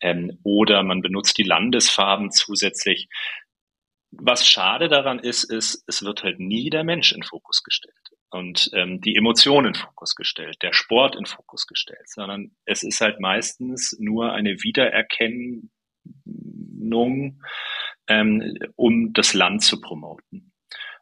S1: Ähm, oder man benutzt die Landesfarben zusätzlich. Was schade daran ist, ist, es wird halt nie der Mensch in Fokus gestellt und ähm, die Emotionen in Fokus gestellt, der Sport in Fokus gestellt, sondern es ist halt meistens nur eine Wiedererkennen Begegnung, ähm, um das Land zu promoten.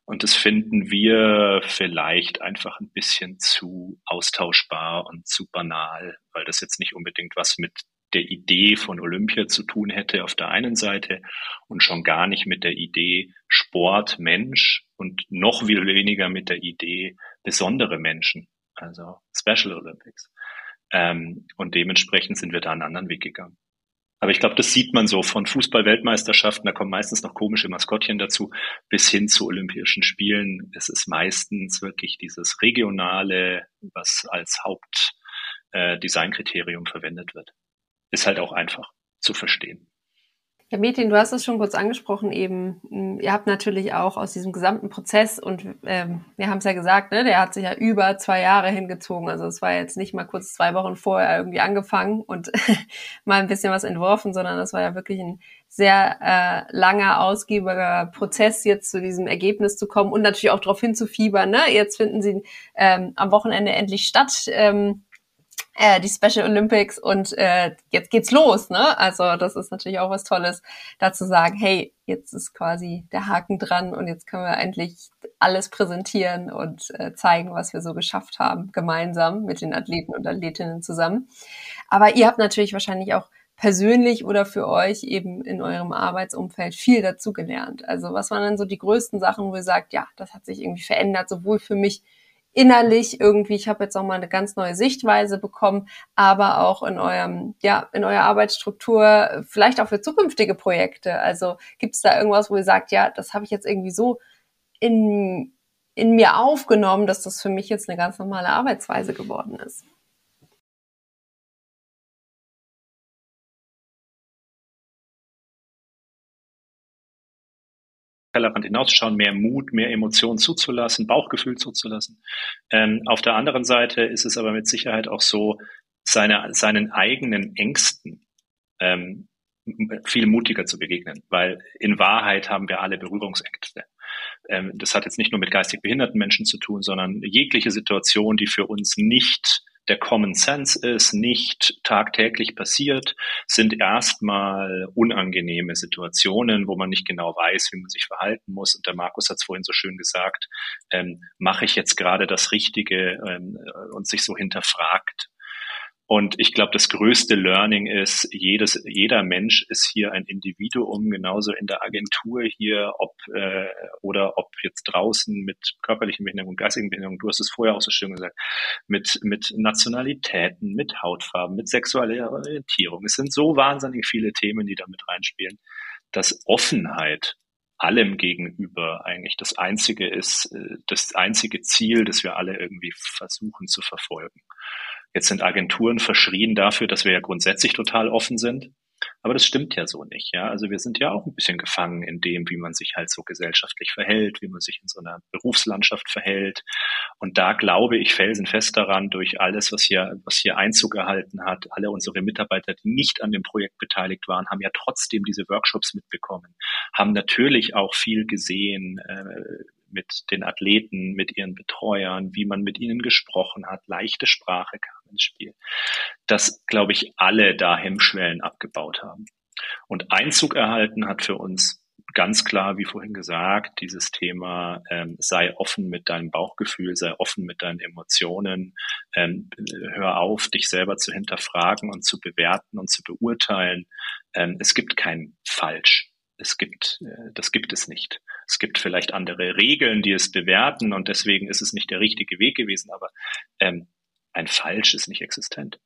S1: Und das finden wir vielleicht einfach ein bisschen zu austauschbar und zu banal, weil das jetzt nicht unbedingt was mit der Idee von Olympia zu tun hätte auf der einen Seite und schon gar nicht mit der Idee Sport, Mensch und noch viel weniger mit der Idee besondere Menschen, also Special Olympics. Ähm, und dementsprechend sind wir da einen anderen Weg gegangen. Aber ich glaube, das sieht man so von Fußball-Weltmeisterschaften, da kommen meistens noch komische Maskottchen dazu, bis hin zu Olympischen Spielen. Es ist meistens wirklich dieses Regionale, was als Hauptdesignkriterium äh, verwendet wird. Ist halt auch einfach zu verstehen.
S3: Ja, Metin, du hast es schon kurz angesprochen eben. Hm, ihr habt natürlich auch aus diesem gesamten Prozess und ähm, wir haben es ja gesagt, ne, der hat sich ja über zwei Jahre hingezogen. Also es war jetzt nicht mal kurz zwei Wochen vorher irgendwie angefangen und [LAUGHS] mal ein bisschen was entworfen, sondern das war ja wirklich ein sehr äh, langer, ausgiebiger Prozess, jetzt zu diesem Ergebnis zu kommen und natürlich auch darauf hinzufiebern. Ne? Jetzt finden sie ähm, am Wochenende endlich statt. Ähm, äh, die Special Olympics und äh, jetzt geht's los, ne? Also das ist natürlich auch was Tolles, da zu sagen, hey, jetzt ist quasi der Haken dran und jetzt können wir endlich alles präsentieren und äh, zeigen, was wir so geschafft haben, gemeinsam mit den Athleten und Athletinnen zusammen. Aber ihr habt natürlich wahrscheinlich auch persönlich oder für euch eben in eurem Arbeitsumfeld viel dazugelernt. Also was waren dann so die größten Sachen, wo ihr sagt, ja, das hat sich irgendwie verändert, sowohl für mich innerlich irgendwie, ich habe jetzt auch mal eine ganz neue Sichtweise bekommen, aber auch in eurem, ja, in eurer Arbeitsstruktur, vielleicht auch für zukünftige Projekte. Also gibt es da irgendwas, wo ihr sagt, ja, das habe ich jetzt irgendwie so in, in mir aufgenommen, dass das für mich jetzt eine ganz normale Arbeitsweise geworden ist?
S1: Tellerrand hinauszuschauen, mehr Mut, mehr Emotionen zuzulassen, Bauchgefühl zuzulassen. Ähm, auf der anderen Seite ist es aber mit Sicherheit auch so, seine, seinen eigenen Ängsten ähm, viel mutiger zu begegnen, weil in Wahrheit haben wir alle Berührungsängste. Ähm, das hat jetzt nicht nur mit geistig behinderten Menschen zu tun, sondern jegliche Situation, die für uns nicht der Common Sense ist, nicht tagtäglich passiert, sind erstmal unangenehme Situationen, wo man nicht genau weiß, wie man sich verhalten muss. Und der Markus hat es vorhin so schön gesagt, ähm, mache ich jetzt gerade das Richtige ähm, und sich so hinterfragt. Und ich glaube, das größte Learning ist, jedes, jeder Mensch ist hier ein Individuum, genauso in der Agentur hier, ob äh, oder ob jetzt draußen mit körperlichen Behinderungen, geistigen Behinderungen, du hast es vorher auch so schön gesagt, mit, mit Nationalitäten, mit Hautfarben, mit sexueller Orientierung. Es sind so wahnsinnig viele Themen, die da mit reinspielen, dass Offenheit allem gegenüber eigentlich das einzige ist, äh, das einzige Ziel, das wir alle irgendwie versuchen zu verfolgen. Jetzt sind Agenturen verschrien dafür, dass wir ja grundsätzlich total offen sind. Aber das stimmt ja so nicht, ja. Also wir sind ja auch ein bisschen gefangen in dem, wie man sich halt so gesellschaftlich verhält, wie man sich in so einer Berufslandschaft verhält. Und da glaube ich felsenfest daran, durch alles, was hier, was hier Einzug erhalten hat, alle unsere Mitarbeiter, die nicht an dem Projekt beteiligt waren, haben ja trotzdem diese Workshops mitbekommen, haben natürlich auch viel gesehen, äh, mit den Athleten, mit ihren Betreuern, wie man mit ihnen gesprochen hat. Leichte Sprache kam ins Spiel. Dass, glaube ich, alle da Hemmschwellen abgebaut haben. Und Einzug erhalten hat für uns ganz klar, wie vorhin gesagt, dieses Thema, ähm, sei offen mit deinem Bauchgefühl, sei offen mit deinen Emotionen, ähm, hör auf, dich selber zu hinterfragen und zu bewerten und zu beurteilen. Ähm, es gibt kein Falsch es gibt, äh, das gibt es nicht. Es gibt vielleicht andere Regeln, die es bewerten und deswegen ist es nicht der richtige Weg gewesen, aber ähm, ein Falsch ist nicht existent.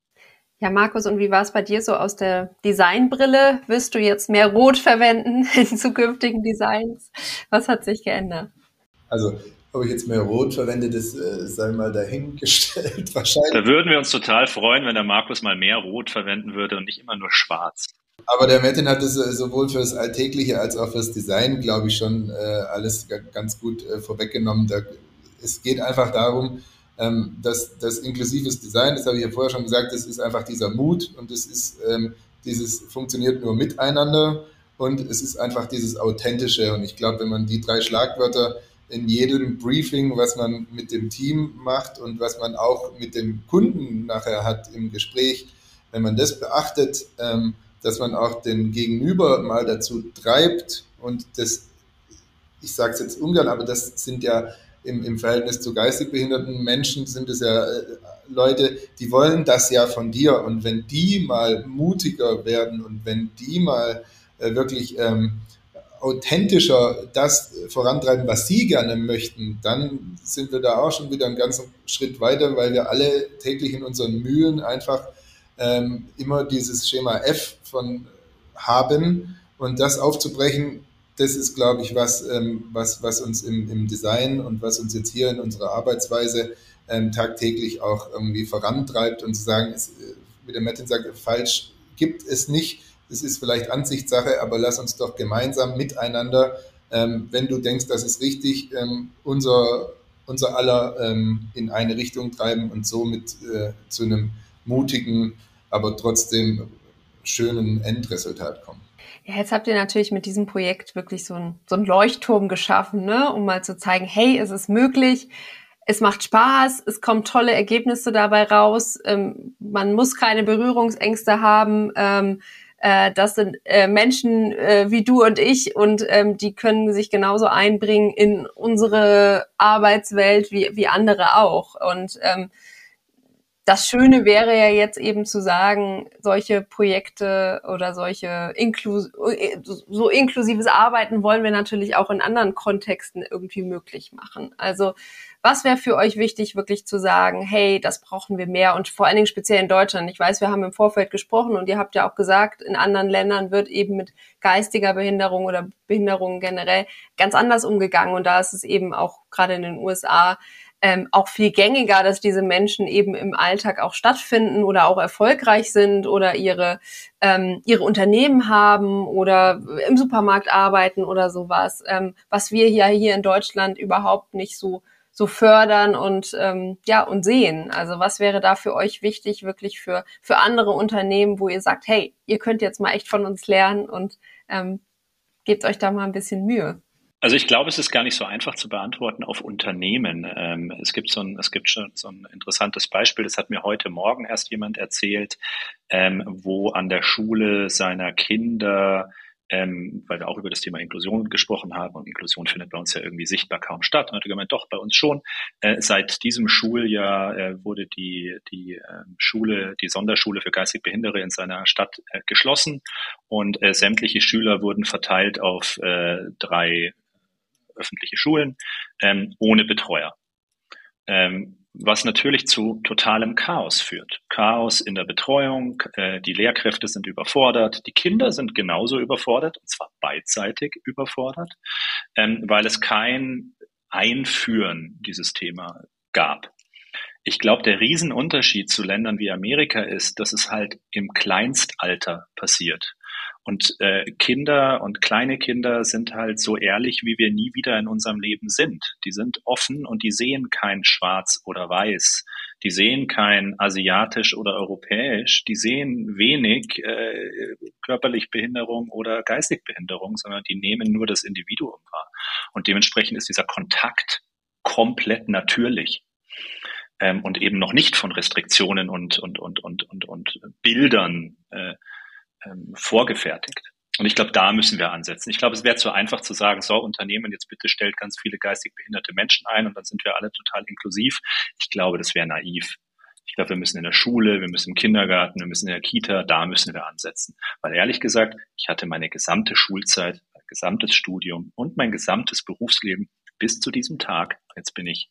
S3: Ja, Markus, und wie war es bei dir so aus der Designbrille? Wirst du jetzt mehr Rot verwenden [LAUGHS] in zukünftigen Designs? Was hat sich geändert?
S4: Also, ob ich jetzt mehr Rot verwende, das äh, sei mal dahingestellt. [LAUGHS] Wahrscheinlich.
S1: Da würden wir uns total freuen, wenn der Markus mal mehr Rot verwenden würde und nicht immer nur schwarz.
S4: Aber der Metin hat es äh, sowohl fürs Alltägliche als auch fürs Design, glaube ich, schon äh, alles ganz gut äh, vorweggenommen. Da, es geht einfach darum, ähm, dass das inklusives Design, das habe ich ja vorher schon gesagt, das ist einfach dieser Mut und es ist ähm, dieses funktioniert nur miteinander und es ist einfach dieses Authentische. Und ich glaube, wenn man die drei Schlagwörter in jedem Briefing, was man mit dem Team macht und was man auch mit dem Kunden nachher hat im Gespräch, wenn man das beachtet, ähm, dass man auch den Gegenüber mal dazu treibt und das, ich sage es jetzt ungern, aber das sind ja im, im Verhältnis zu geistig behinderten Menschen sind es ja äh, Leute, die wollen das ja von dir. Und wenn die mal mutiger werden und wenn die mal äh, wirklich ähm, authentischer das vorantreiben, was sie gerne möchten, dann sind wir da auch schon wieder einen ganzen Schritt weiter, weil wir alle täglich in unseren Mühen einfach ähm, immer dieses Schema F von haben und das aufzubrechen, das ist, glaube ich, was, ähm, was, was uns im, im Design und was uns jetzt hier in unserer Arbeitsweise ähm, tagtäglich auch irgendwie vorantreibt und zu sagen, es, äh, wie der Martin sagt, falsch gibt es nicht, das ist vielleicht Ansichtssache, aber lass uns doch gemeinsam miteinander, ähm, wenn du denkst, das ist richtig, ähm, unser, unser aller ähm, in eine Richtung treiben und somit äh, zu einem mutigen, aber trotzdem schönen Endresultat kommen.
S3: Ja, jetzt habt ihr natürlich mit diesem Projekt wirklich so ein, so ein Leuchtturm geschaffen, ne? um mal zu zeigen, hey, es ist möglich, es macht Spaß, es kommen tolle Ergebnisse dabei raus, ähm, man muss keine Berührungsängste haben. Ähm, äh, das sind äh, Menschen äh, wie du und ich und ähm, die können sich genauso einbringen in unsere Arbeitswelt wie, wie andere auch. Und ähm, das Schöne wäre ja jetzt eben zu sagen, solche Projekte oder solche Inklus so inklusives Arbeiten wollen wir natürlich auch in anderen Kontexten irgendwie möglich machen. Also was wäre für euch wichtig, wirklich zu sagen, hey, das brauchen wir mehr und vor allen Dingen speziell in Deutschland. Ich weiß, wir haben im Vorfeld gesprochen und ihr habt ja auch gesagt, in anderen Ländern wird eben mit geistiger Behinderung oder Behinderungen generell ganz anders umgegangen und da ist es eben auch gerade in den USA ähm, auch viel gängiger, dass diese Menschen eben im Alltag auch stattfinden oder auch erfolgreich sind oder ihre, ähm, ihre Unternehmen haben oder im Supermarkt arbeiten oder sowas, ähm, was wir ja hier in Deutschland überhaupt nicht so so fördern und ähm, ja und sehen. Also was wäre da für euch wichtig, wirklich für für andere Unternehmen, wo ihr sagt, hey, ihr könnt jetzt mal echt von uns lernen und ähm, gebt euch da mal ein bisschen Mühe.
S1: Also ich glaube, es ist gar nicht so einfach zu beantworten auf Unternehmen. Ähm, es gibt so ein, es gibt schon so ein interessantes Beispiel. Das hat mir heute Morgen erst jemand erzählt, ähm, wo an der Schule seiner Kinder ähm, weil wir auch über das Thema Inklusion gesprochen haben und Inklusion findet bei uns ja irgendwie sichtbar kaum statt. Und hat gemeint, doch, bei uns schon. Äh, seit diesem Schuljahr äh, wurde die, die Schule, die Sonderschule für geistig Behinderte in seiner Stadt äh, geschlossen und sämtliche Schüler wurden verteilt auf drei öffentliche Schulen ähm, ohne Betreuer. Ähm, was natürlich zu totalem Chaos führt. Chaos in der Betreuung, äh, die Lehrkräfte sind überfordert, die Kinder sind genauso überfordert, und zwar beidseitig überfordert, ähm, weil es kein Einführen dieses Thema gab. Ich glaube, der Riesenunterschied zu Ländern wie Amerika ist, dass es halt im Kleinstalter passiert. Und äh, Kinder und kleine Kinder sind halt so ehrlich, wie wir nie wieder in unserem Leben sind. Die sind offen und die sehen kein Schwarz oder Weiß. Die sehen kein asiatisch oder europäisch. Die sehen wenig äh, körperlich Behinderung oder geistig Behinderung, sondern die nehmen nur das Individuum wahr. Und dementsprechend ist dieser Kontakt komplett natürlich ähm, und eben noch nicht von Restriktionen und und und und und, und Bildern äh, ähm, vorgefertigt. Und ich glaube, da müssen wir ansetzen. Ich glaube, es wäre zu einfach zu sagen, so Unternehmen, jetzt bitte stellt ganz viele geistig behinderte Menschen ein und dann sind wir alle total inklusiv. Ich glaube, das wäre naiv. Ich glaube, wir müssen in der Schule, wir müssen im Kindergarten, wir müssen in der Kita, da müssen wir ansetzen. Weil ehrlich gesagt, ich hatte meine gesamte Schulzeit, mein gesamtes Studium und mein gesamtes Berufsleben bis zu diesem Tag, jetzt bin ich,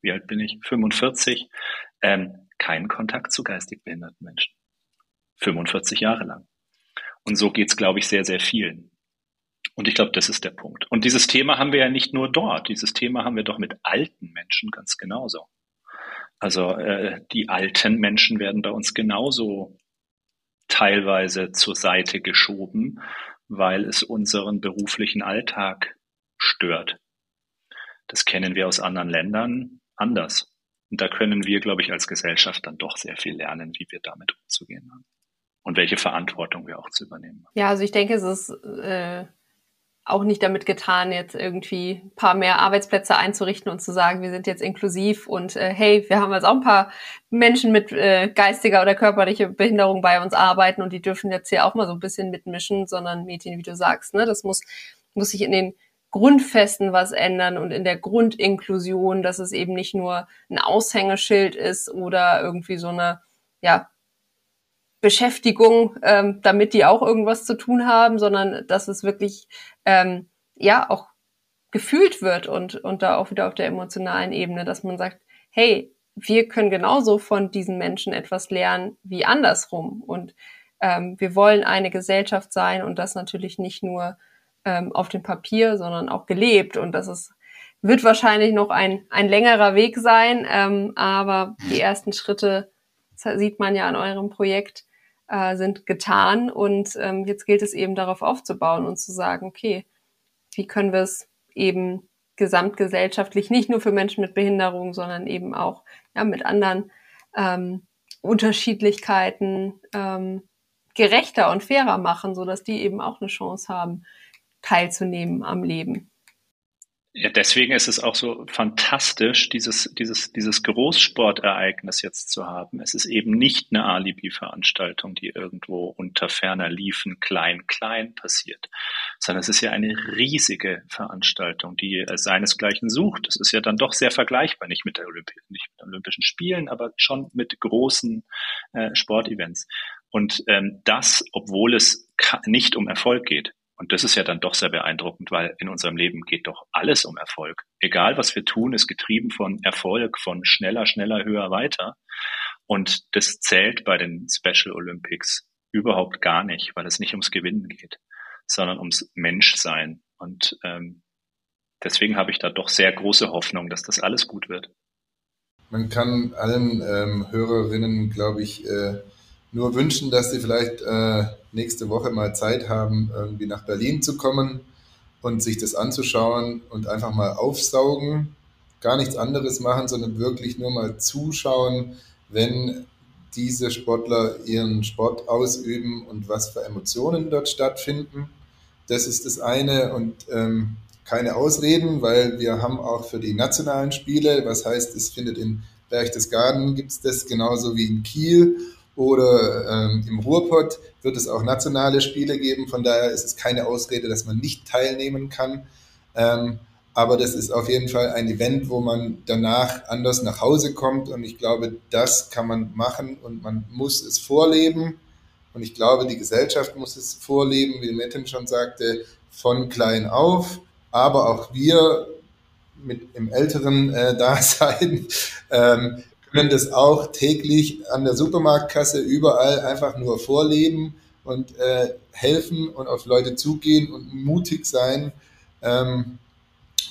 S1: wie alt bin ich? 45, ähm, keinen Kontakt zu geistig behinderten Menschen. 45 Jahre lang. Und so geht's, glaube ich, sehr, sehr vielen. Und ich glaube, das ist der Punkt. Und dieses Thema haben wir ja nicht nur dort. Dieses Thema haben wir doch mit alten Menschen ganz genauso. Also äh, die alten Menschen werden bei uns genauso teilweise zur Seite geschoben, weil es unseren beruflichen Alltag stört. Das kennen wir aus anderen Ländern anders. Und da können wir, glaube ich, als Gesellschaft dann doch sehr viel lernen, wie wir damit umzugehen haben und welche Verantwortung wir auch zu übernehmen.
S3: Ja, also ich denke, es ist äh, auch nicht damit getan, jetzt irgendwie ein paar mehr Arbeitsplätze einzurichten und zu sagen, wir sind jetzt inklusiv und äh, hey, wir haben jetzt auch ein paar Menschen mit äh, geistiger oder körperlicher Behinderung bei uns arbeiten und die dürfen jetzt hier auch mal so ein bisschen mitmischen, sondern Mädchen, wie du sagst, ne, das muss, muss sich in den Grundfesten was ändern und in der Grundinklusion, dass es eben nicht nur ein Aushängeschild ist oder irgendwie so eine, ja, Beschäftigung, ähm, damit die auch irgendwas zu tun haben, sondern dass es wirklich ähm, ja auch gefühlt wird und, und da auch wieder auf der emotionalen Ebene, dass man sagt, hey, wir können genauso von diesen Menschen etwas lernen wie andersrum. Und ähm, wir wollen eine Gesellschaft sein und das natürlich nicht nur ähm, auf dem Papier, sondern auch gelebt. Und das ist, wird wahrscheinlich noch ein, ein längerer Weg sein, ähm, aber die ersten Schritte sieht man ja an eurem Projekt äh, sind getan und ähm, jetzt gilt es eben darauf aufzubauen und zu sagen, okay, wie können wir es eben gesamtgesellschaftlich nicht nur für Menschen mit Behinderung, sondern eben auch ja, mit anderen ähm, Unterschiedlichkeiten ähm, gerechter und fairer machen, so dass die eben auch eine Chance haben, teilzunehmen am Leben.
S1: Ja, deswegen ist es auch so fantastisch, dieses, dieses, dieses Großsportereignis jetzt zu haben. Es ist eben nicht eine Alibi-Veranstaltung, die irgendwo unter ferner Liefen klein, klein passiert, sondern es ist ja eine riesige Veranstaltung, die seinesgleichen sucht. Es ist ja dann doch sehr vergleichbar, nicht mit, der Olympi nicht mit Olympischen Spielen, aber schon mit großen äh, Sportevents. Und ähm, das, obwohl es nicht um Erfolg geht. Und das ist ja dann doch sehr beeindruckend, weil in unserem Leben geht doch alles um Erfolg. Egal was wir tun, ist getrieben von Erfolg, von schneller, schneller, höher, weiter. Und das zählt bei den Special Olympics überhaupt gar nicht, weil es nicht ums Gewinnen geht, sondern ums Menschsein. Und ähm, deswegen habe ich da doch sehr große Hoffnung, dass das alles gut wird.
S4: Man kann allen ähm, Hörerinnen, glaube ich, äh, nur wünschen, dass sie vielleicht äh, nächste Woche mal Zeit haben, irgendwie nach Berlin zu kommen und sich das anzuschauen und einfach mal aufsaugen, gar nichts anderes machen, sondern wirklich nur mal zuschauen, wenn diese Sportler ihren Sport ausüben und was für Emotionen dort stattfinden. Das ist das eine und ähm, keine Ausreden, weil wir haben auch für die nationalen Spiele, was heißt, es findet in Berchtesgaden gibt es das genauso wie in Kiel oder ähm, im Ruhrpott wird es auch nationale Spiele geben. Von daher ist es keine Ausrede, dass man nicht teilnehmen kann. Ähm, aber das ist auf jeden Fall ein Event, wo man danach anders nach Hause kommt. Und ich glaube, das kann man machen und man muss es vorleben. Und ich glaube, die Gesellschaft muss es vorleben, wie Metin schon sagte, von klein auf. Aber auch wir mit im älteren äh, [LAUGHS] Dasein ähm, können das auch täglich an der Supermarktkasse überall einfach nur vorleben und äh, helfen und auf Leute zugehen und mutig sein, ähm,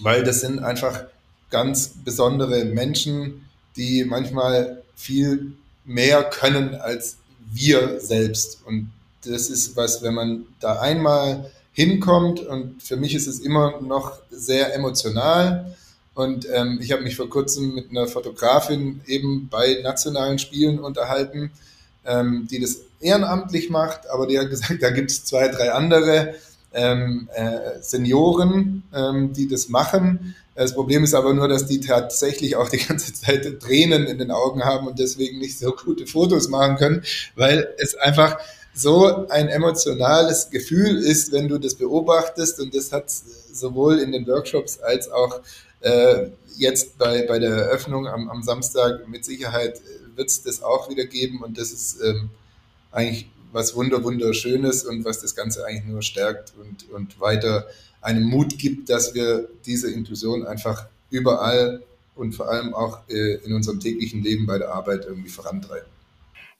S4: weil das sind einfach ganz besondere Menschen, die manchmal viel mehr können als wir selbst. Und das ist was, wenn man da einmal hinkommt und für mich ist es immer noch sehr emotional, und ähm, ich habe mich vor kurzem mit einer Fotografin eben bei nationalen Spielen unterhalten, ähm, die das ehrenamtlich macht, aber die hat gesagt, da gibt es zwei, drei andere ähm, äh, Senioren, ähm, die das machen. Das Problem ist aber nur, dass die tatsächlich auch die ganze Zeit Tränen in den Augen haben und deswegen nicht so gute Fotos machen können, weil es einfach so ein emotionales Gefühl ist, wenn du das beobachtest und das hat sowohl in den Workshops als auch äh, jetzt bei, bei der Eröffnung am, am Samstag mit Sicherheit äh, wird es das auch wieder geben und das ist ähm, eigentlich was wunder wunderschönes und was das Ganze eigentlich nur stärkt und, und weiter einen Mut gibt, dass wir diese Inklusion einfach überall und vor allem auch äh, in unserem täglichen Leben bei der Arbeit irgendwie vorantreiben.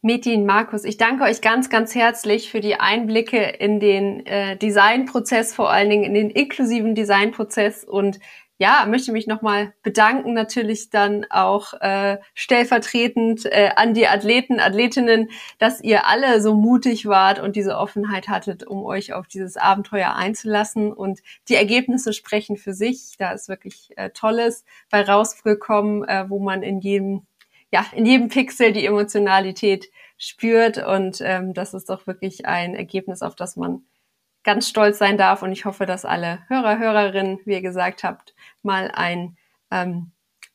S3: Metin, Markus, ich danke euch ganz, ganz herzlich für die Einblicke in den äh, Designprozess, vor allen Dingen in den inklusiven Designprozess und ja, möchte mich nochmal bedanken, natürlich dann auch äh, stellvertretend äh, an die Athleten, Athletinnen, dass ihr alle so mutig wart und diese Offenheit hattet, um euch auf dieses Abenteuer einzulassen. Und die Ergebnisse sprechen für sich. Da ist wirklich äh, Tolles bei rausgekommen, äh, wo man in jedem, ja, in jedem Pixel die Emotionalität spürt. Und ähm, das ist doch wirklich ein Ergebnis, auf das man ganz stolz sein darf. Und ich hoffe, dass alle Hörer, Hörerinnen, wie ihr gesagt habt, mal ein ähm,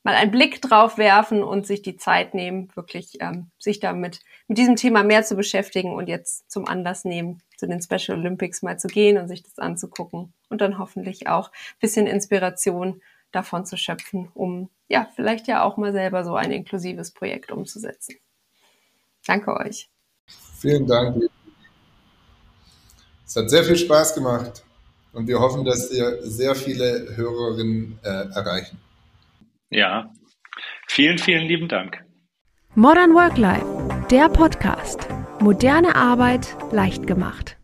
S3: mal einen Blick drauf werfen und sich die Zeit nehmen, wirklich ähm, sich damit mit diesem Thema mehr zu beschäftigen und jetzt zum Anlass nehmen, zu den Special Olympics mal zu gehen und sich das anzugucken und dann hoffentlich auch bisschen Inspiration davon zu schöpfen, um ja vielleicht ja auch mal selber so ein inklusives Projekt umzusetzen. Danke euch.
S4: Vielen Dank. Es hat sehr viel Spaß gemacht und wir hoffen, dass wir sehr viele Hörerinnen äh, erreichen.
S1: Ja, vielen, vielen lieben Dank.
S2: Modern Work Life, der Podcast. Moderne Arbeit leicht gemacht.